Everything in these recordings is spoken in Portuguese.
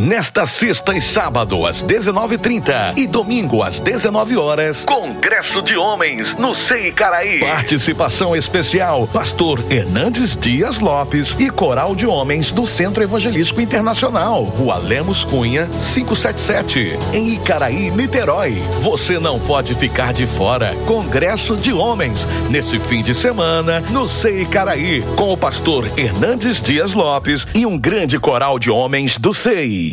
Nesta sexta e sábado, às 19h30 e domingo às 19 horas, Congresso de Homens no Sei Caraí. Participação especial: Pastor Hernandes Dias Lopes e Coral de Homens do Centro Evangelístico Internacional, Rua Lemos Cunha, 577, em Icaraí, Niterói. Você não pode ficar de fora. Congresso de Homens, nesse fim de semana, no Sei Caraí, com o pastor Hernandes Dias Lopes e um grande coral de homens do SEI.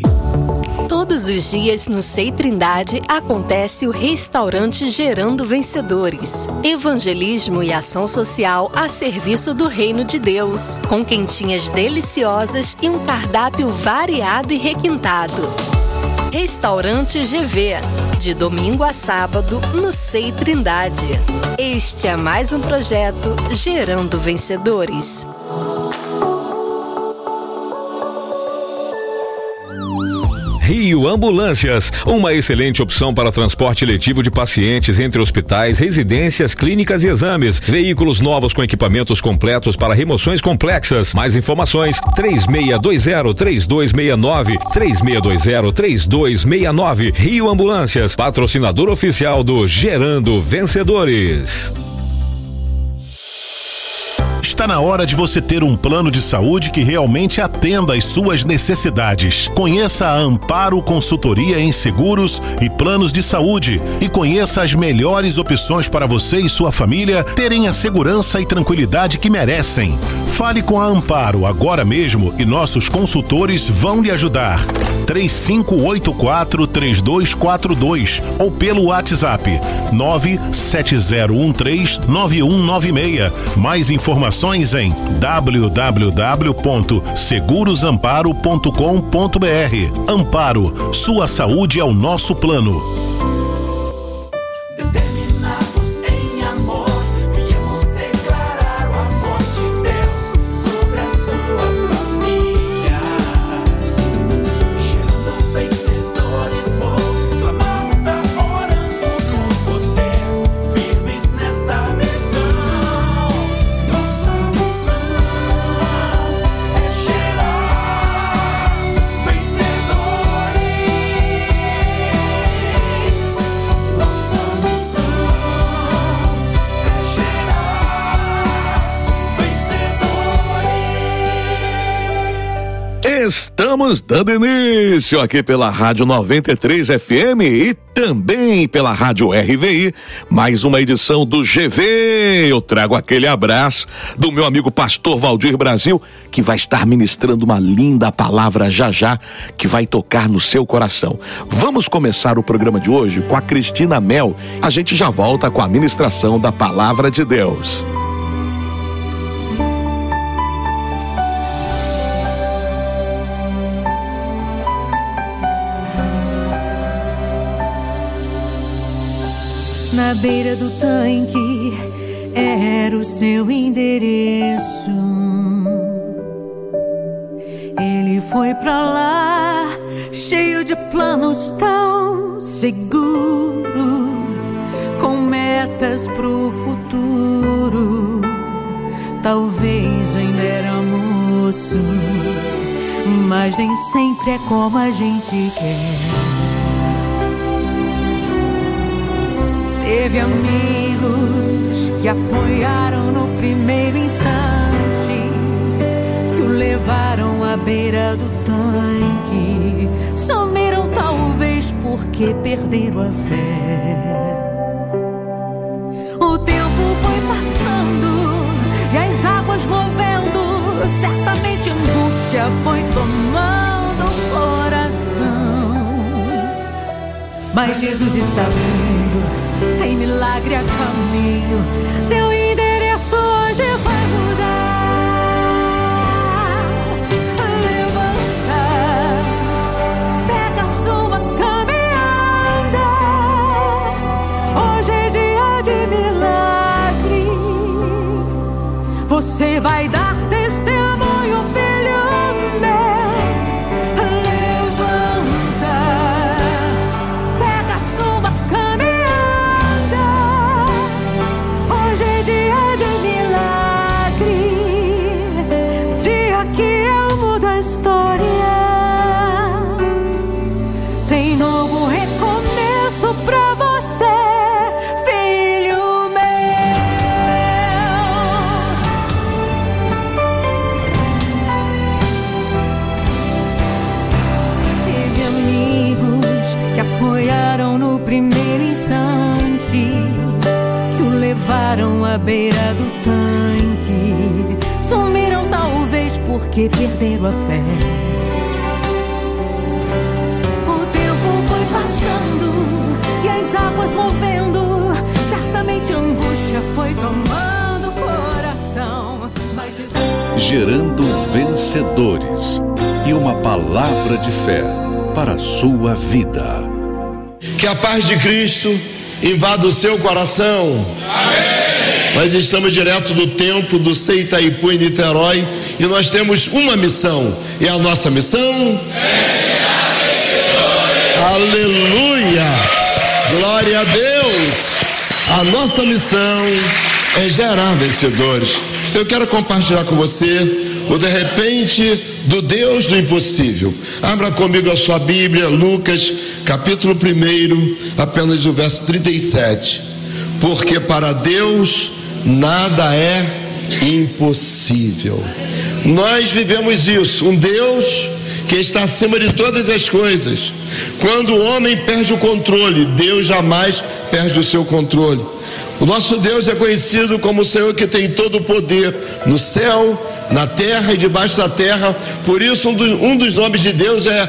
Todos os dias no Sei Trindade acontece o restaurante Gerando Vencedores. Evangelismo e ação social a serviço do reino de Deus, com quentinhas deliciosas e um cardápio variado e requintado. Restaurante GV, de domingo a sábado no Sei Trindade. Este é mais um projeto Gerando Vencedores. Rio Ambulâncias, uma excelente opção para transporte letivo de pacientes entre hospitais, residências, clínicas e exames. Veículos novos com equipamentos completos para remoções complexas. Mais informações: 3620-3269, 3620-3269. Rio Ambulâncias, patrocinador oficial do Gerando Vencedores. Está na hora de você ter um plano de saúde que realmente atenda às suas necessidades. Conheça a Amparo Consultoria em Seguros e Planos de Saúde e conheça as melhores opções para você e sua família terem a segurança e tranquilidade que merecem. Fale com a Amparo agora mesmo e nossos consultores vão lhe ajudar. 3584-3242 ou pelo WhatsApp 970139196. Mais informações em www.segurosamparo.com.br. Amparo, sua saúde é o nosso plano. Estamos dando início aqui pela Rádio 93 FM e também pela Rádio RVI, mais uma edição do GV. Eu trago aquele abraço do meu amigo pastor Valdir Brasil, que vai estar ministrando uma linda palavra já já, que vai tocar no seu coração. Vamos começar o programa de hoje com a Cristina Mel. A gente já volta com a ministração da palavra de Deus. Na beira do tanque era o seu endereço. Ele foi pra lá, cheio de planos tão seguro, com metas pro futuro. Talvez ainda era moço, mas nem sempre é como a gente quer. Teve amigos que apoiaram no primeiro instante, que o levaram à beira do tanque. Sumiram, talvez porque perderam a fé. O tempo foi passando e as águas movendo. Certamente angústia foi tomando o coração. Mas Jesus está vindo tem milagre a caminho. Teu endereço hoje vai mudar. Levanta, pega sua caminhada. Hoje é dia de milagre. Você vai dar Gerando vencedores e uma palavra de fé para a sua vida. Que a paz de Cristo invada o seu coração. Nós estamos direto do templo do Sei Itaipu em Niterói e nós temos uma missão. E a nossa missão? Aleluia! Glória a Deus! A nossa missão é gerar vencedores. Eu quero compartilhar com você o de repente do Deus do impossível. Abra comigo a sua Bíblia, Lucas, capítulo 1, apenas o verso 37. Porque para Deus nada é impossível. Nós vivemos isso, um Deus que está acima de todas as coisas. Quando o homem perde o controle, Deus jamais perde o seu controle. O nosso Deus é conhecido como o Senhor que tem todo o poder no céu, na terra e debaixo da terra. Por isso, um dos, um dos nomes de Deus é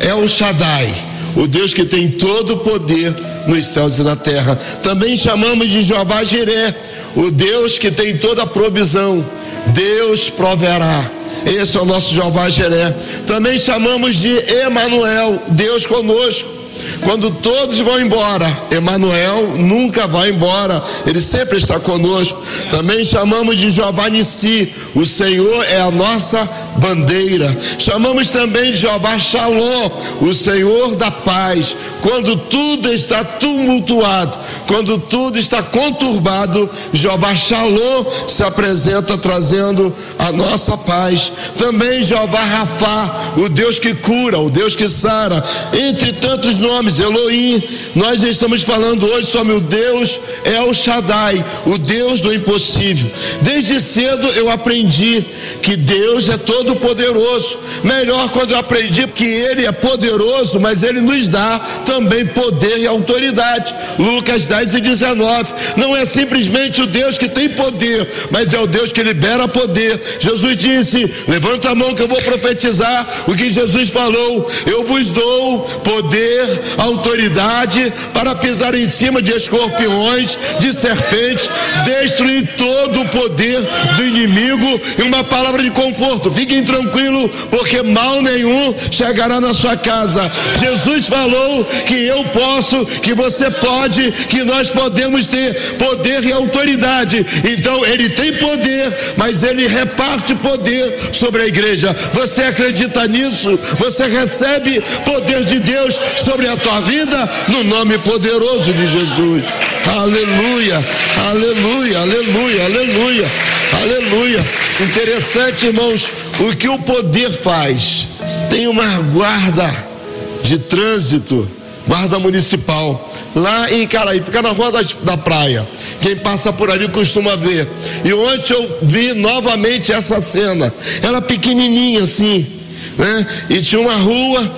El Shaddai, o Deus que tem todo o poder nos céus e na terra. Também chamamos de Jeová Jiré, o Deus que tem toda a provisão. Deus proverá. Esse é o nosso Jeová Jiré. Também chamamos de Emanuel, Deus conosco. Quando todos vão embora, Emanuel nunca vai embora, ele sempre está conosco. Também chamamos de Jeová Nissi, o Senhor é a nossa bandeira. Chamamos também de Jeová Shalom, o Senhor da paz. Quando tudo está tumultuado, quando tudo está conturbado, Jeová Shalom se apresenta trazendo a nossa paz. Também Jeová Rafá, o Deus que cura, o Deus que sara, entre tantos nomes, Elohim. Nós estamos falando hoje sobre o Deus El Shaddai, o Deus do impossível. Desde cedo eu aprendi que Deus é todo poderoso. Melhor quando eu aprendi que ele é poderoso, mas ele nos dá também poder e autoridade. Lucas 10 e 19. Não é simplesmente o Deus que tem poder, mas é o Deus que libera poder. Jesus disse: Levanta a mão que eu vou profetizar o que Jesus falou. Eu vos dou poder, autoridade para pisar em cima de escorpiões, de serpentes, destruir todo o poder do inimigo e uma palavra de conforto. Fiquem tranquilos, porque mal nenhum chegará na sua casa. Jesus falou que eu posso, que você pode, que nós podemos ter poder e autoridade. Então ele tem poder, mas ele reparte poder sobre a igreja. Você acredita nisso? Você recebe poder de Deus sobre a tua vida no nome poderoso de Jesus. Aleluia, aleluia, aleluia, aleluia, aleluia. Interessante, irmãos, o que o poder faz. Tem uma guarda de trânsito, guarda municipal, lá em Caraí, fica na rua da, da praia. Quem passa por ali costuma ver. E ontem eu vi novamente essa cena. Ela pequenininha assim, né? E tinha uma rua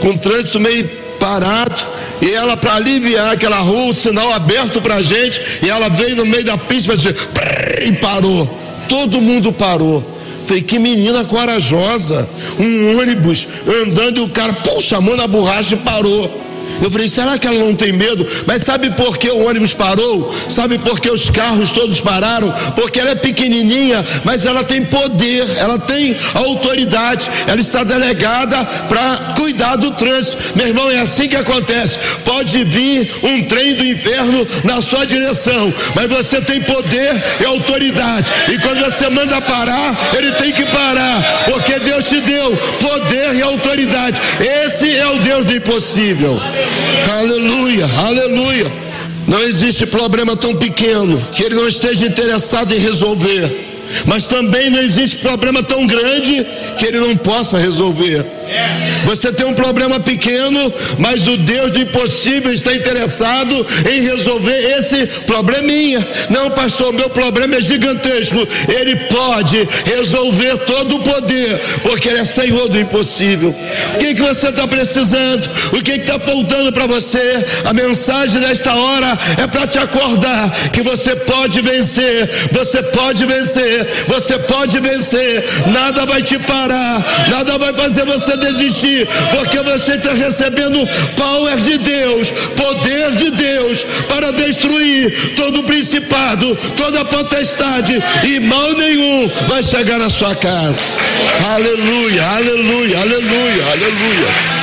com trânsito meio parado. E ela, para aliviar aquela rua, o sinal aberto para gente, e ela veio no meio da pista assim, e parou. Todo mundo parou. Falei, que menina corajosa. Um ônibus andando e o cara, puxa a mão na borracha e parou. Eu falei, será que ela não tem medo? Mas sabe por que o ônibus parou? Sabe por que os carros todos pararam? Porque ela é pequenininha, mas ela tem poder, ela tem autoridade, ela está delegada para cuidar do trânsito. Meu irmão, é assim que acontece. Pode vir um trem do inferno na sua direção, mas você tem poder e autoridade. E quando você manda parar, ele tem que parar, porque Deus te deu poder e autoridade. Esse é o Deus do impossível. Aleluia, aleluia. Não existe problema tão pequeno que ele não esteja interessado em resolver. Mas também não existe problema tão grande que ele não possa resolver. Você tem um problema pequeno, mas o Deus do impossível está interessado em resolver esse probleminha. Não, pastor, meu problema é gigantesco. Ele pode resolver todo o poder, porque Ele é Senhor do impossível. O que, que você está precisando? O que está faltando para você? A mensagem desta hora é para te acordar que você pode vencer, você pode vencer, você pode vencer. Nada vai te parar, nada vai fazer você desistir porque você está recebendo power de Deus, poder de Deus, para destruir todo principado, toda potestade, e mal nenhum vai chegar na sua casa. Aleluia, aleluia, aleluia, aleluia.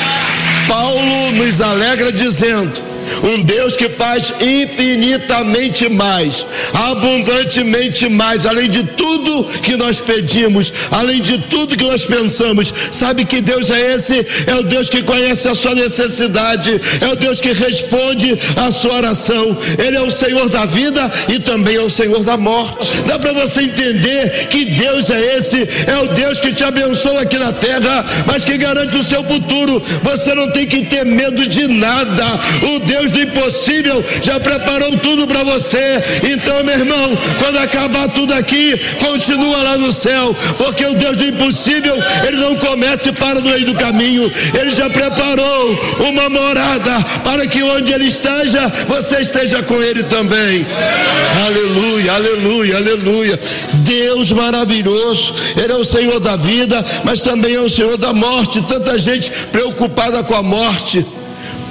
Paulo nos alegra dizendo um Deus que faz infinitamente mais, abundantemente mais, além de tudo que nós pedimos, além de tudo que nós pensamos. Sabe que Deus é esse? É o Deus que conhece a sua necessidade, é o Deus que responde a sua oração. Ele é o Senhor da vida e também é o Senhor da morte. Dá para você entender que Deus é esse? É o Deus que te abençoa aqui na terra, mas que garante o seu futuro. Você não tem que ter medo de nada. O Deus Deus do impossível já preparou tudo para você. Então, meu irmão, quando acabar tudo aqui, continua lá no céu, porque o Deus do impossível, ele não começa e para no meio do caminho. Ele já preparou uma morada para que onde ele esteja, você esteja com ele também. Aleluia, aleluia, aleluia. Deus maravilhoso, ele é o Senhor da vida, mas também é o Senhor da morte. Tanta gente preocupada com a morte.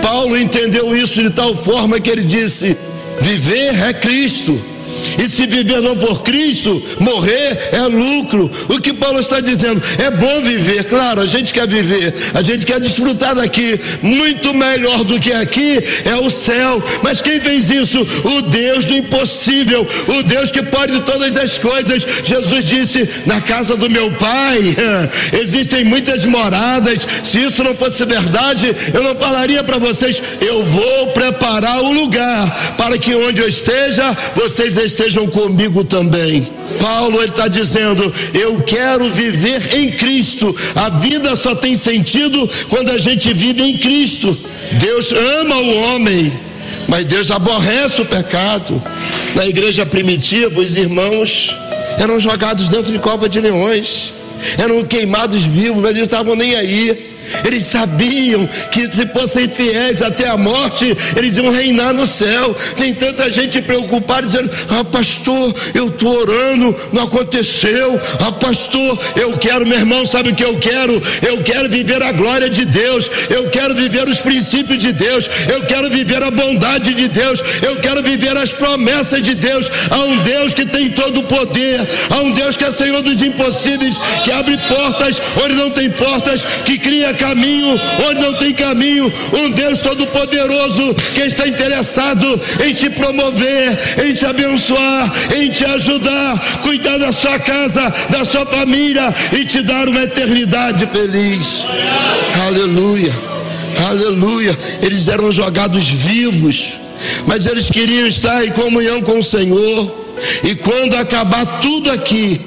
Paulo entendeu isso de tal forma que ele disse: viver é Cristo e se viver não for Cristo, morrer é lucro. O que Paulo está dizendo? É bom viver, claro, a gente quer viver, a gente quer desfrutar daqui. Muito melhor do que aqui é o céu. Mas quem fez isso? O Deus do impossível, o Deus que pode todas as coisas. Jesus disse: Na casa do meu pai existem muitas moradas. Se isso não fosse verdade, eu não falaria para vocês: Eu vou preparar o lugar para que onde eu esteja, vocês estejam estejam comigo também. Paulo está dizendo: Eu quero viver em Cristo. A vida só tem sentido quando a gente vive em Cristo. Deus ama o homem, mas Deus aborrece o pecado. Na igreja primitiva, os irmãos eram jogados dentro de cova de leões, eram queimados vivos, mas eles não estavam nem aí. Eles sabiam que se fossem fiéis até a morte, eles iam reinar no céu. Tem tanta gente preocupada dizendo: Ah, pastor, eu estou orando, não aconteceu. Ah, pastor, eu quero, meu irmão, sabe o que eu quero? Eu quero viver a glória de Deus, eu quero viver os princípios de Deus, eu quero viver a bondade de Deus, eu quero viver as promessas de Deus. Há um Deus que tem todo o poder, há um Deus que é Senhor dos impossíveis, que abre portas onde não tem portas, que cria caminho onde não tem caminho. Um Deus Todo-Poderoso que está interessado em te promover, em te abençoar, em te ajudar, cuidar da sua casa, da sua família e te dar uma eternidade feliz. Aleluia, aleluia. Eles eram jogados vivos, mas eles queriam estar em comunhão com o Senhor. E quando acabar tudo aqui,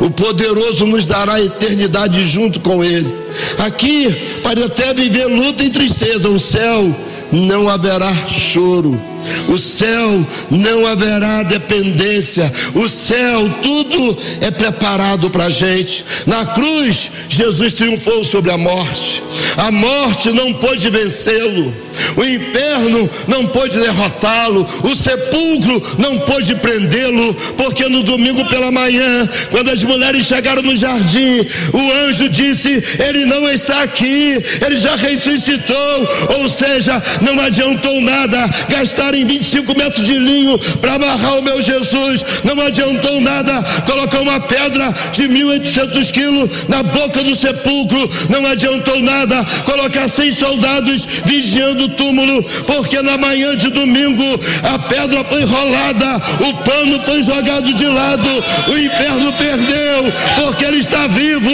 o poderoso nos dará a eternidade junto com Ele. Aqui, para até viver luta e tristeza, o céu não haverá choro o céu não haverá dependência, o céu, tudo é preparado para a gente. Na cruz, Jesus triunfou sobre a morte, a morte não pôde vencê-lo, o inferno não pôde derrotá-lo, o sepulcro não pôde prendê-lo, porque no domingo pela manhã, quando as mulheres chegaram no jardim, o anjo disse: Ele não está aqui, ele já ressuscitou, ou seja, não adiantou nada gastar em 25 metros de linho para amarrar o meu Jesus. Não adiantou nada colocar uma pedra de 1.800 quilos na boca do sepulcro. Não adiantou nada colocar 100 soldados vigiando o túmulo, porque na manhã de domingo a pedra foi rolada, o pano foi jogado de lado, o inferno perdeu, porque ele está vivo,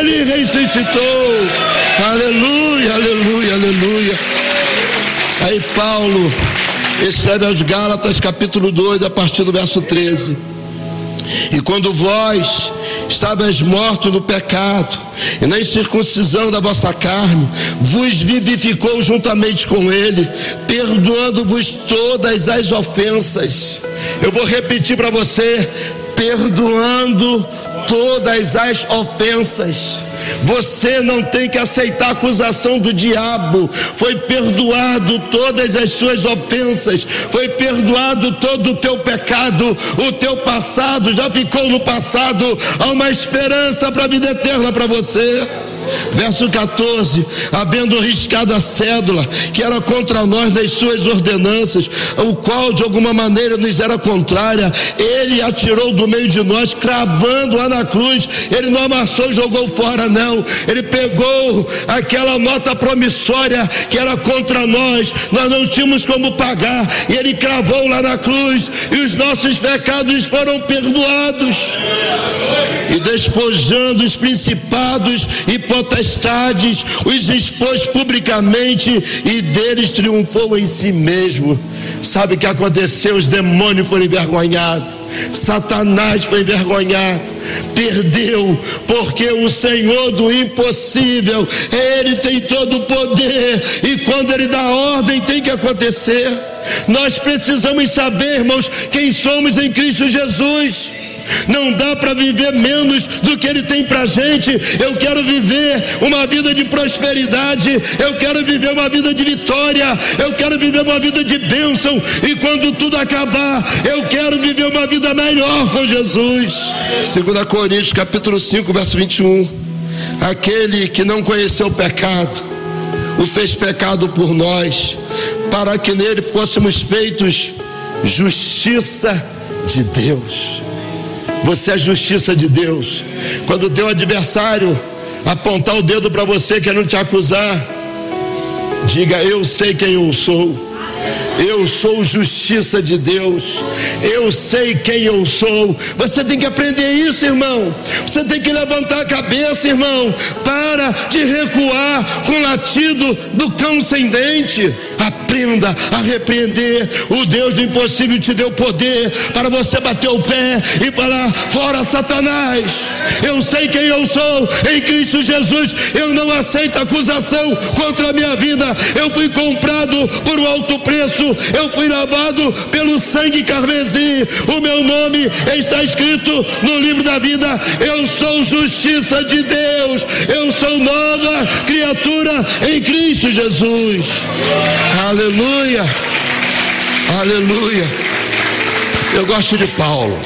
ele ressuscitou. Aleluia, aleluia, aleluia. Aí Paulo escreve aos Gálatas, capítulo 2, a partir do verso 13. E quando vós estavas morto no pecado, e na incircuncisão da vossa carne, vos vivificou juntamente com ele, perdoando-vos todas as ofensas. Eu vou repetir para você: perdoando todas as ofensas. Você não tem que aceitar a acusação do diabo. Foi perdoado todas as suas ofensas, foi perdoado todo o teu pecado, o teu passado já ficou no passado. Há uma esperança para a vida eterna para você. Verso 14: havendo riscado a cédula que era contra nós das suas ordenanças, o qual de alguma maneira nos era contrária, ele atirou do meio de nós, cravando-a na cruz. Ele não amassou e jogou fora, não. Ele pegou aquela nota promissória que era contra nós, nós não tínhamos como pagar, e ele cravou lá na cruz, e os nossos pecados foram perdoados. E despojando os principados e potestades, os expôs publicamente e deles triunfou em si mesmo. Sabe o que aconteceu? Os demônios foram envergonhados, Satanás foi envergonhado, perdeu, porque o Senhor do impossível, Ele tem todo o poder, e quando Ele dá ordem, tem que acontecer. Nós precisamos saber, irmãos, quem somos em Cristo Jesus. Não dá para viver menos do que Ele tem para gente. Eu quero viver uma vida de prosperidade. Eu quero viver uma vida de vitória. Eu quero viver uma vida de bênção. E quando tudo acabar, eu quero viver uma vida melhor com Jesus. 2 Coríntios capítulo 5, verso 21. Aquele que não conheceu o pecado, o fez pecado por nós, para que nele fôssemos feitos justiça de Deus. Você é a justiça de Deus. Quando o teu adversário apontar o dedo para você querendo te acusar, diga: Eu sei quem eu sou. Eu sou justiça de Deus. Eu sei quem eu sou. Você tem que aprender isso, irmão. Você tem que levantar a cabeça, irmão. Para de recuar com o latido do cão sem dente. Aprenda a repreender. O Deus do impossível te deu poder para você bater o pé e falar: Fora Satanás. Eu sei quem eu sou em Cristo Jesus. Eu não aceito acusação contra a minha vida. Eu fui comprado por um alto preço. Eu fui lavado pelo sangue carmesim. O meu nome está escrito no livro da vida. Eu sou justiça de Deus. Eu sou nova criatura em Cristo Jesus. Aleluia. Aleluia. Eu gosto de Paulo.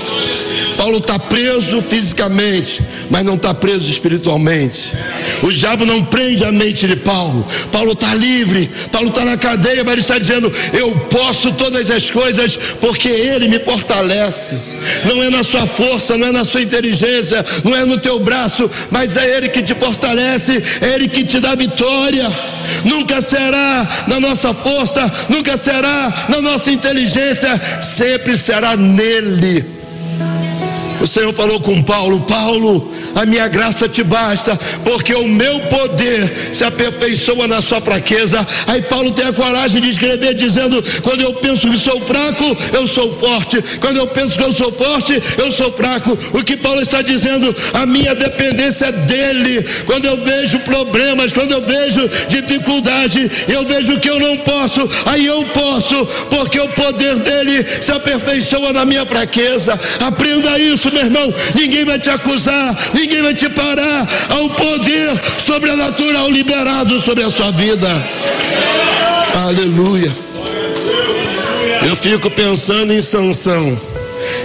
Paulo está preso fisicamente, mas não está preso espiritualmente. O diabo não prende a mente de Paulo. Paulo está livre, Paulo está na cadeia, mas ele está dizendo: Eu posso todas as coisas porque Ele me fortalece. Não é na sua força, não é na sua inteligência, não é no teu braço, mas é Ele que te fortalece, é Ele que te dá vitória. Nunca será na nossa força, nunca será na nossa inteligência, sempre será nele. O Senhor falou com Paulo: Paulo, a minha graça te basta, porque o meu poder se aperfeiçoa na sua fraqueza. Aí Paulo tem a coragem de escrever dizendo: quando eu penso que sou fraco, eu sou forte. Quando eu penso que eu sou forte, eu sou fraco. O que Paulo está dizendo, a minha dependência é dele. Quando eu vejo problemas, quando eu vejo dificuldade, eu vejo que eu não posso, aí eu posso, porque o poder dele se aperfeiçoa na minha fraqueza. Aprenda isso, meu irmão. Ninguém vai te acusar, ninguém vai te parar. Há um poder sobrenatural liberado sobre a sua vida. Aleluia. Eu fico pensando em Sansão,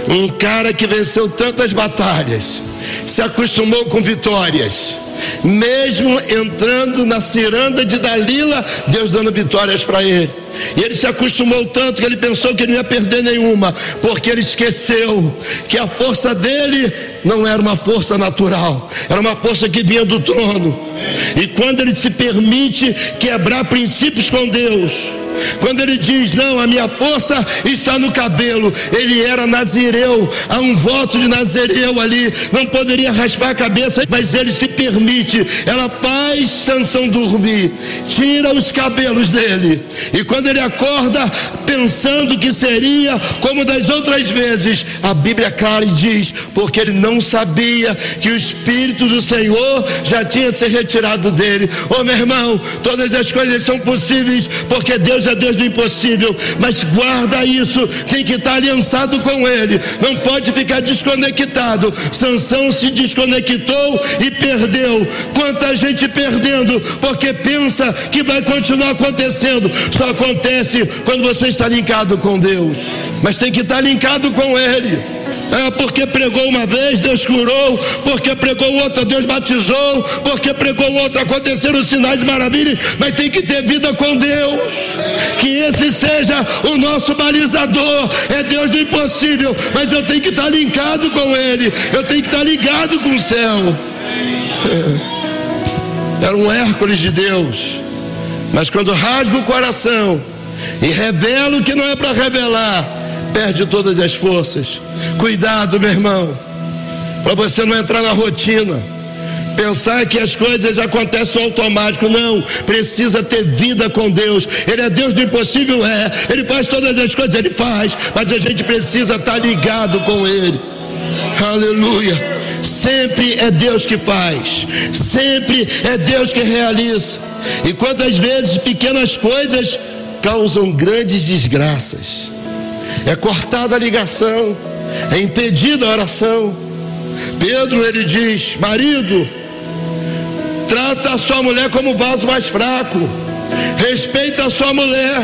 um cara que venceu tantas batalhas, se acostumou com vitórias. Mesmo entrando na ciranda de Dalila, Deus dando vitórias para ele. E ele se acostumou tanto que ele pensou que não ia perder nenhuma, porque ele esqueceu que a força dele não era uma força natural, era uma força que vinha do trono. E quando ele se permite quebrar princípios com Deus, quando ele diz: Não, a minha força está no cabelo, ele era nazireu, há um voto de nazireu ali, não poderia raspar a cabeça, mas ele se permite, ela faz Sansão dormir, tira os cabelos dele, e quando ele acorda, pensando que seria como das outras vezes, a Bíblia clara e diz: Porque ele não sabia que o Espírito do Senhor já tinha se retirado dele. Ô oh, meu irmão, todas as coisas são possíveis, porque Deus é Deus do impossível, mas guarda isso, tem que estar aliançado com Ele, não pode ficar desconectado. Sansão se desconectou e perdeu. Quanta gente perdendo, porque pensa que vai continuar acontecendo. Só acontece quando você está linkado com Deus, mas tem que estar linkado com Ele. É porque pregou uma vez, Deus curou, porque pregou outra, Deus batizou, porque pregou outra, aconteceram sinais de maravilha, mas tem que ter vida com Deus. Que esse seja o nosso balizador. É Deus do impossível, mas eu tenho que estar linkado com Ele, eu tenho que estar ligado com o céu. É. Era um Hércules de Deus, mas quando rasga o coração e revela o que não é para revelar, perde todas as forças. Cuidado, meu irmão, para você não entrar na rotina. Pensar que as coisas acontecem automático, não. Precisa ter vida com Deus. Ele é Deus do impossível, é. Ele faz todas as coisas, ele faz. Mas a gente precisa estar ligado com Ele. Aleluia. Sempre é Deus que faz, sempre é Deus que realiza. E quantas vezes pequenas coisas causam grandes desgraças é cortada a ligação, é impedida a oração. Pedro ele diz: marido, trata a sua mulher como vaso mais fraco, respeita a sua mulher,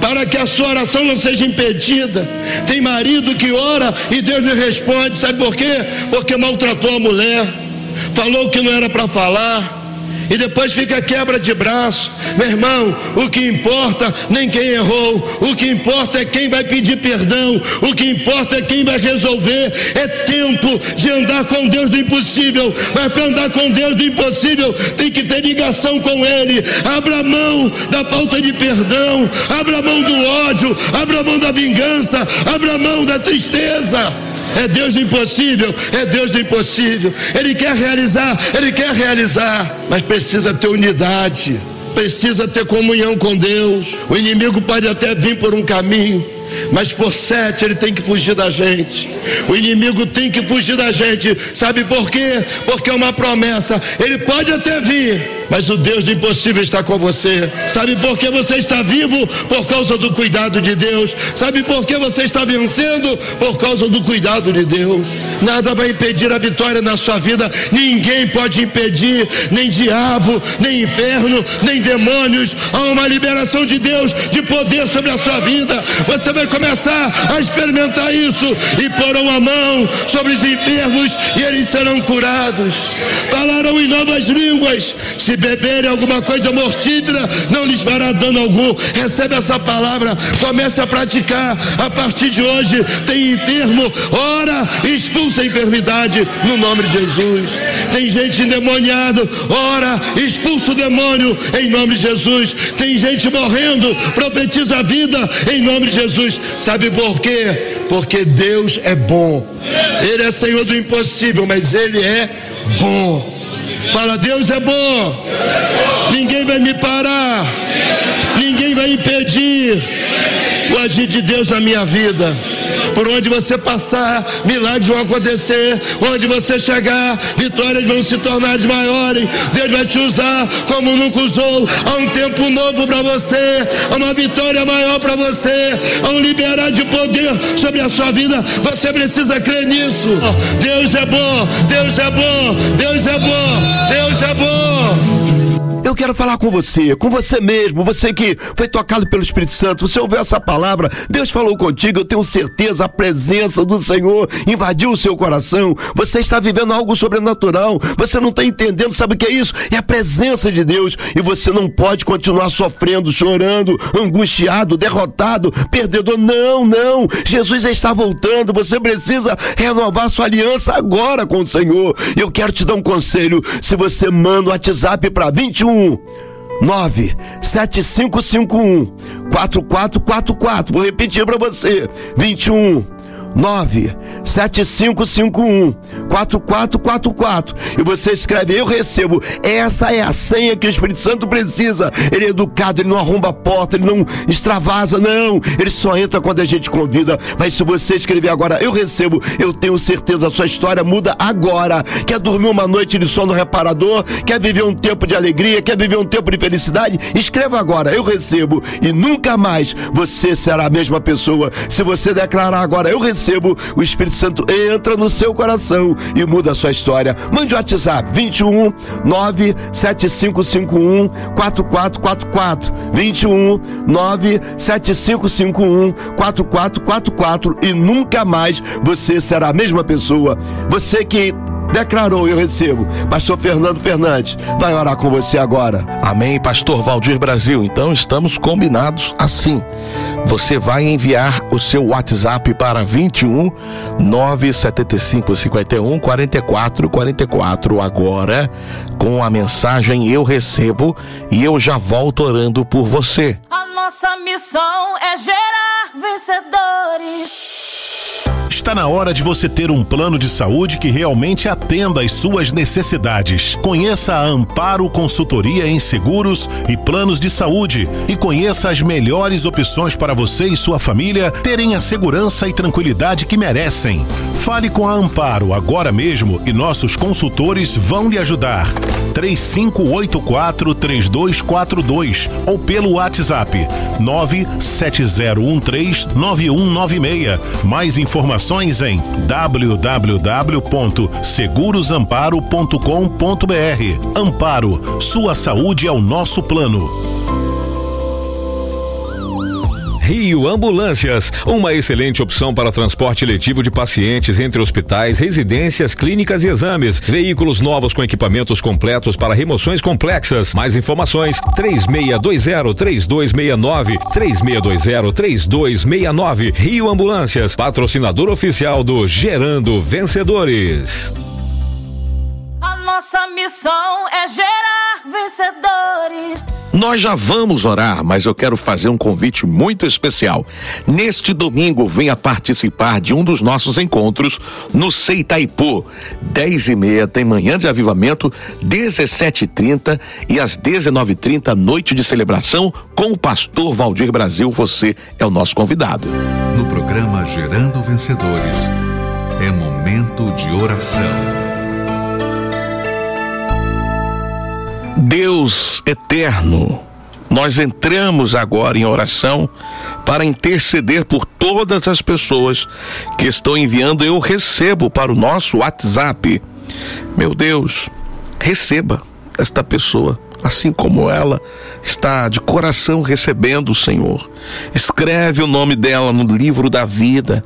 para que a sua oração não seja impedida. Tem marido que ora e Deus lhe responde, sabe por quê? Porque maltratou a mulher, falou que não era para falar e depois fica quebra de braço. Meu irmão, o que importa nem quem errou, o que importa é quem vai pedir perdão, o que importa é quem vai resolver. É tempo de andar com Deus do impossível, mas para andar com Deus do impossível tem que ter ligação com Ele. Abra mão da falta de perdão, abra mão do ódio, abra mão da vingança, abra mão da tristeza. É Deus do impossível, é Deus do impossível. Ele quer realizar, ele quer realizar, mas precisa ter unidade, precisa ter comunhão com Deus. O inimigo pode até vir por um caminho, mas por sete ele tem que fugir da gente. O inimigo tem que fugir da gente. Sabe por quê? Porque é uma promessa. Ele pode até vir, mas o Deus do impossível está com você. Sabe por que você está vivo? Por causa do cuidado de Deus. Sabe por que você está vencendo? Por causa do cuidado de Deus. Nada vai impedir a vitória na sua vida. Ninguém pode impedir, nem diabo, nem inferno, nem demônios. Há uma liberação de Deus de poder sobre a sua vida. Você vai começar a experimentar isso e porão a mão sobre os enfermos e eles serão curados. Falarão em novas línguas. Se se beberem alguma coisa mortífera, não lhes fará dano algum. Recebe essa palavra, comece a praticar. A partir de hoje, tem enfermo, ora, expulsa a enfermidade no nome de Jesus. Tem gente endemoniada, ora, expulsa o demônio em nome de Jesus. Tem gente morrendo, profetiza a vida em nome de Jesus. Sabe por quê? Porque Deus é bom. Ele é Senhor do impossível, mas Ele é bom. Fala, Deus é bom. Ninguém vai me parar. Ninguém vai impedir o agir de Deus na minha vida. Por onde você passar, milagres vão acontecer. Onde você chegar, vitórias vão se tornar maiores. Deus vai te usar como nunca usou. Há um tempo novo para você, há uma vitória maior para você, há um liberar de poder sobre a sua vida. Você precisa crer nisso. Deus é bom, Deus é bom, Deus é bom, Deus é bom. Eu quero falar com você, com você mesmo, você que foi tocado pelo Espírito Santo, você ouviu essa palavra, Deus falou contigo, eu tenho certeza, a presença do Senhor invadiu o seu coração. Você está vivendo algo sobrenatural, você não está entendendo, sabe o que é isso? É a presença de Deus e você não pode continuar sofrendo, chorando, angustiado, derrotado, perdedor. Não, não. Jesus está voltando, você precisa renovar sua aliança agora com o Senhor. Eu quero te dar um conselho. Se você manda o WhatsApp para 21 97551 4444. Vou repetir para você. 21 97551 4444 e você escreve eu recebo. Essa é a senha que o Espírito Santo precisa. Ele é educado, ele não arromba a porta, ele não extravasa, não. Ele só entra quando a gente convida. Mas se você escrever agora eu recebo, eu tenho certeza a sua história muda agora. Quer dormir uma noite de sono reparador? Quer viver um tempo de alegria? Quer viver um tempo de felicidade? Escreva agora eu recebo e nunca mais você será a mesma pessoa. Se você declarar agora eu recebo o Espírito Santo entra no seu coração e muda a sua história. Mande o WhatsApp 21 97551 4444 21 97551 4444 e nunca mais você será a mesma pessoa. Você que declarou, eu recebo. Pastor Fernando Fernandes vai orar com você agora. Amém, Pastor Valdir Brasil. Então estamos combinados assim. Você vai enviar o seu WhatsApp para 21 975 51 44 44 agora com a mensagem eu recebo e eu já volto orando por você. A nossa missão é gerar vencedores. Está na hora de você ter um plano de saúde que realmente atenda às suas necessidades. Conheça a Amparo Consultoria em Seguros e Planos de Saúde e conheça as melhores opções para você e sua família terem a segurança e tranquilidade que merecem. Fale com a Amparo agora mesmo e nossos consultores vão lhe ajudar. 3584 3242 ou pelo WhatsApp 97013 9196. Mais informações informações em www.segurosamparo.com.br. Amparo, sua saúde é o nosso plano. Rio Ambulâncias, uma excelente opção para transporte letivo de pacientes entre hospitais, residências, clínicas e exames. Veículos novos com equipamentos completos para remoções complexas. Mais informações: 3620-3269, 3620-3269. Rio Ambulâncias, patrocinador oficial do Gerando Vencedores. Nossa missão é gerar vencedores. Nós já vamos orar, mas eu quero fazer um convite muito especial. Neste domingo, venha participar de um dos nossos encontros no Seitaipu. 10 e meia tem manhã de avivamento, 17h30 e às 19h30, noite de celebração com o pastor Valdir Brasil. Você é o nosso convidado. No programa Gerando Vencedores, é momento de oração. Deus eterno, nós entramos agora em oração para interceder por todas as pessoas que estão enviando. Eu recebo para o nosso WhatsApp. Meu Deus, receba esta pessoa assim como ela está de coração recebendo o Senhor. Escreve o nome dela no livro da vida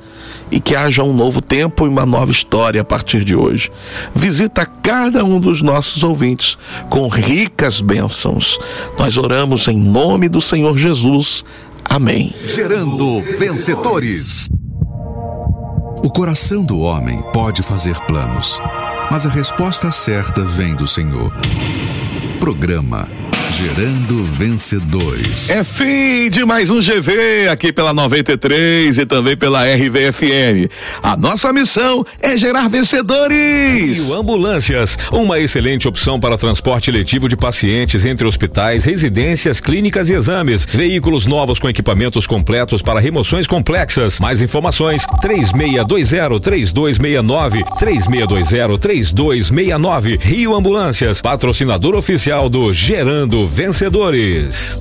e que haja um novo tempo e uma nova história a partir de hoje. Visita cada um dos nossos ouvintes com ricas bênçãos. Nós oramos em nome do Senhor Jesus. Amém. Gerando vencedores. O coração do homem pode fazer planos, mas a resposta certa vem do Senhor. Programa Gerando Vencedores. É fim de mais um GV aqui pela 93 e também pela RVFM. A nossa missão é gerar vencedores. Rio Ambulâncias, uma excelente opção para transporte letivo de pacientes entre hospitais, residências, clínicas e exames. Veículos novos com equipamentos completos para remoções complexas. Mais informações: 3620-3269, 3620-3269. Rio Ambulâncias, patrocinador oficial do Gerando Vencedores.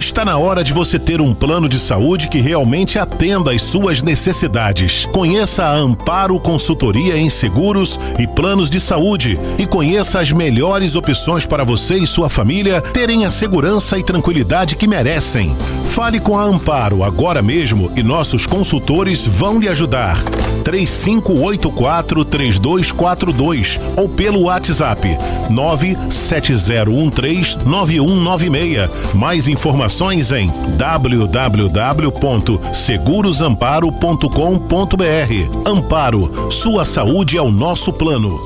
Está na hora de você ter um plano de saúde que realmente atenda às suas necessidades. Conheça a Amparo Consultoria em Seguros e Planos de Saúde e conheça as melhores opções para você e sua família terem a segurança e tranquilidade que merecem. Fale com a Amparo agora mesmo e nossos consultores vão lhe ajudar. 3584 3242 ou pelo WhatsApp 97013 9196. Mais informações em www.segurosamparo.com.br. Amparo, sua saúde é o nosso plano.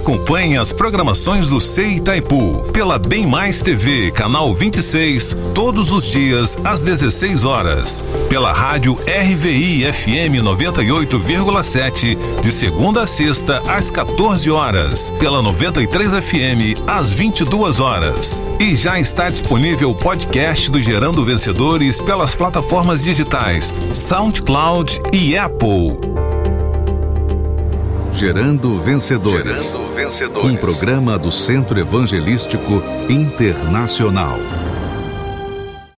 Acompanhe as programações do Sei Itaipu pela Bem Mais TV, canal 26, todos os dias às 16 horas. Pela rádio RVI FM 98,7, de segunda a sexta às 14 horas. Pela 93 FM às 22 horas. E já está disponível o podcast do Gerando Vencedores pelas plataformas digitais SoundCloud e Apple. Gerando Vencedores. Gerando Vencedores. Um programa do Centro Evangelístico Internacional.